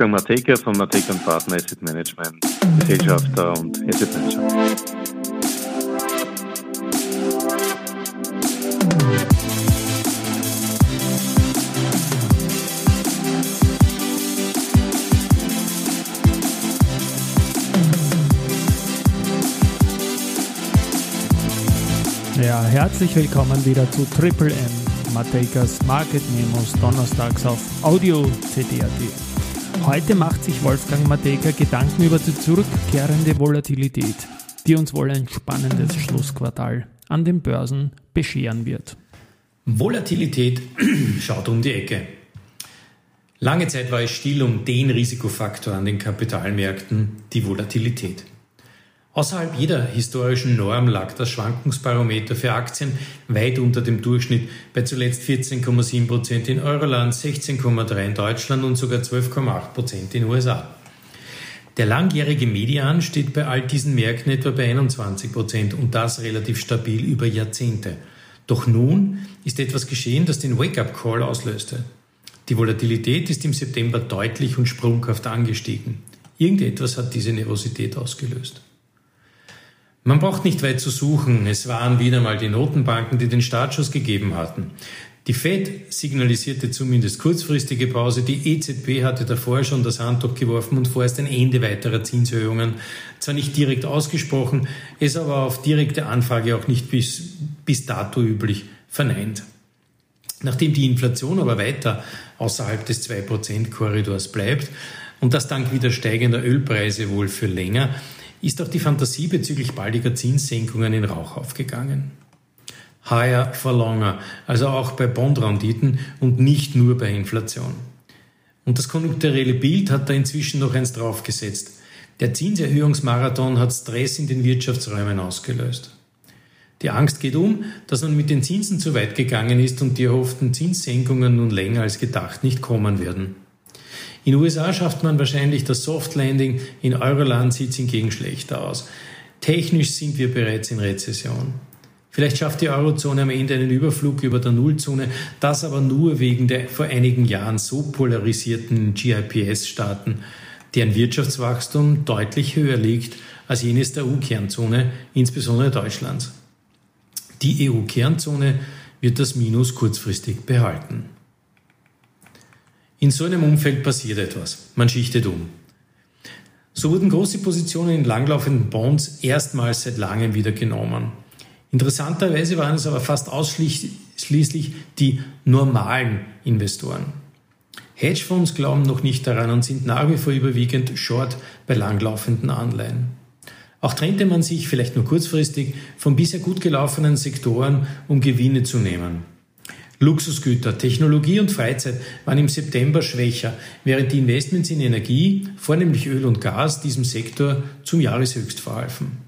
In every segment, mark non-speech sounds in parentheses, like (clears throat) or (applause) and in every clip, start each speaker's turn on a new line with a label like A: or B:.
A: Wolfgang Mateka von Mateka Partner Asset Management, Gesellschafter und Asset Manager.
B: Ja, herzlich willkommen wieder zu Triple M Mateikas Market Memos donnerstags auf Audio CD.at. Heute macht sich Wolfgang Mateika Gedanken über die zurückkehrende Volatilität, die uns wohl ein spannendes Schlussquartal an den Börsen bescheren wird.
C: Volatilität (clears throat) schaut um die Ecke. Lange Zeit war es still um den Risikofaktor an den Kapitalmärkten, die Volatilität. Außerhalb jeder historischen Norm lag das Schwankungsbarometer für Aktien weit unter dem Durchschnitt bei zuletzt 14,7 Prozent in Euroland, 16,3 in Deutschland und sogar 12,8 Prozent in den USA. Der langjährige Median steht bei all diesen Märkten etwa bei 21 Prozent und das relativ stabil über Jahrzehnte. Doch nun ist etwas geschehen, das den Wake-up-Call auslöste. Die Volatilität ist im September deutlich und sprunghaft angestiegen. Irgendetwas hat diese Nervosität ausgelöst. Man braucht nicht weit zu suchen. Es waren wieder mal die Notenbanken, die den Startschuss gegeben hatten. Die Fed signalisierte zumindest kurzfristige Pause. Die EZB hatte davor schon das Handtuch geworfen und vorerst ein Ende weiterer Zinserhöhungen. Zwar nicht direkt ausgesprochen, es aber auf direkte Anfrage auch nicht bis, bis dato üblich verneint. Nachdem die Inflation aber weiter außerhalb des 2%-Korridors bleibt und das dank wieder steigender Ölpreise wohl für länger, ist auch die Fantasie bezüglich baldiger Zinssenkungen in Rauch aufgegangen. Higher for longer, also auch bei Bondrenditen und nicht nur bei Inflation. Und das konjunkturelle Bild hat da inzwischen noch eins draufgesetzt. Der Zinserhöhungsmarathon hat Stress in den Wirtschaftsräumen ausgelöst. Die Angst geht um, dass man mit den Zinsen zu weit gegangen ist und die erhofften Zinssenkungen nun länger als gedacht nicht kommen werden. In den USA schafft man wahrscheinlich das Soft Landing, in Euroland sieht es hingegen schlechter aus. Technisch sind wir bereits in Rezession. Vielleicht schafft die Eurozone am Ende einen Überflug über der Nullzone, das aber nur wegen der vor einigen Jahren so polarisierten GIPS-Staaten, deren Wirtschaftswachstum deutlich höher liegt als jenes der EU-Kernzone, insbesondere Deutschlands. Die EU-Kernzone wird das Minus kurzfristig behalten. In so einem Umfeld passiert etwas. Man schichtet um. So wurden große Positionen in langlaufenden Bonds erstmals seit langem wieder genommen. Interessanterweise waren es aber fast ausschließlich die normalen Investoren. Hedgefonds glauben noch nicht daran und sind nach wie vor überwiegend short bei langlaufenden Anleihen. Auch trennte man sich vielleicht nur kurzfristig von bisher gut gelaufenen Sektoren, um Gewinne zu nehmen. Luxusgüter, Technologie und Freizeit waren im September schwächer, während die Investments in Energie, vornehmlich Öl und Gas, diesem Sektor zum Jahreshöchst verhalfen.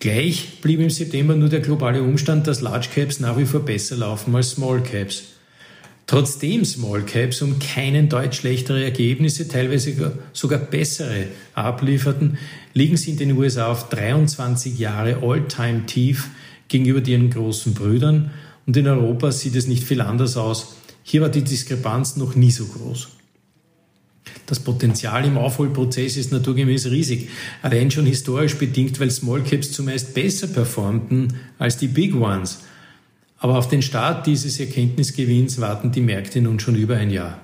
C: Gleich blieb im September nur der globale Umstand, dass Large Caps nach wie vor besser laufen als Small Caps. Trotzdem Small Caps um keinen Deut schlechtere Ergebnisse, teilweise sogar bessere ablieferten, liegen sie in den USA auf 23 Jahre All-Time Tief gegenüber ihren großen Brüdern und in Europa sieht es nicht viel anders aus. Hier war die Diskrepanz noch nie so groß. Das Potenzial im Aufholprozess ist naturgemäß riesig, allein schon historisch bedingt, weil Small Caps zumeist besser performten als die Big Ones. Aber auf den Start dieses Erkenntnisgewinns warten die Märkte nun schon über ein Jahr.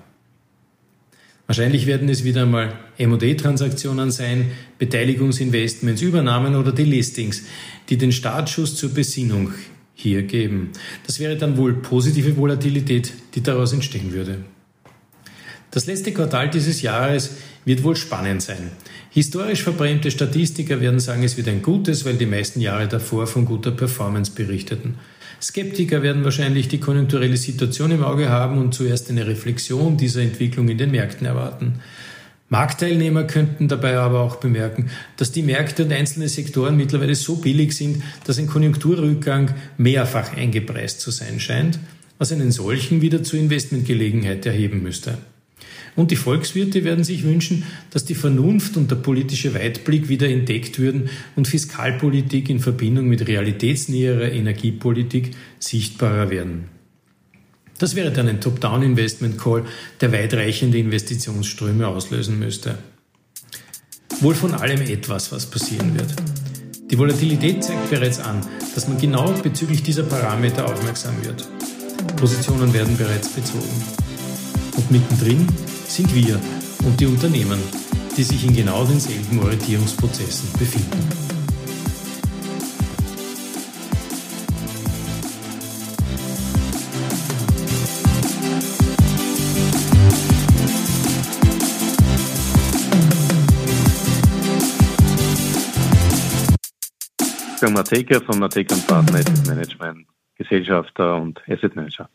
C: Wahrscheinlich werden es wieder einmal MOD-Transaktionen sein, Beteiligungsinvestments, Übernahmen oder die Listings, die den Startschuss zur Besinnung hier geben. Das wäre dann wohl positive Volatilität, die daraus entstehen würde. Das letzte Quartal dieses Jahres wird wohl spannend sein. Historisch verbrämte Statistiker werden sagen, es wird ein gutes, weil die meisten Jahre davor von guter Performance berichteten. Skeptiker werden wahrscheinlich die konjunkturelle Situation im Auge haben und zuerst eine Reflexion dieser Entwicklung in den Märkten erwarten. Marktteilnehmer könnten dabei aber auch bemerken, dass die Märkte und einzelne Sektoren mittlerweile so billig sind, dass ein Konjunkturrückgang mehrfach eingepreist zu sein scheint, was einen solchen wieder zur Investmentgelegenheit erheben müsste. Und die Volkswirte werden sich wünschen, dass die Vernunft und der politische Weitblick wieder entdeckt würden und Fiskalpolitik in Verbindung mit realitätsnäherer Energiepolitik sichtbarer werden. Das wäre dann ein Top-Down-Investment-Call, der weitreichende Investitionsströme auslösen müsste. Wohl von allem etwas, was passieren wird. Die Volatilität zeigt bereits an, dass man genau bezüglich dieser Parameter aufmerksam wird. Positionen werden bereits bezogen. Und mittendrin sind wir und die Unternehmen, die sich in genau denselben Orientierungsprozessen befinden.
A: Wolfgang Mateka von Mateka Partner Asset Management, Gesellschafter und Asset Manager.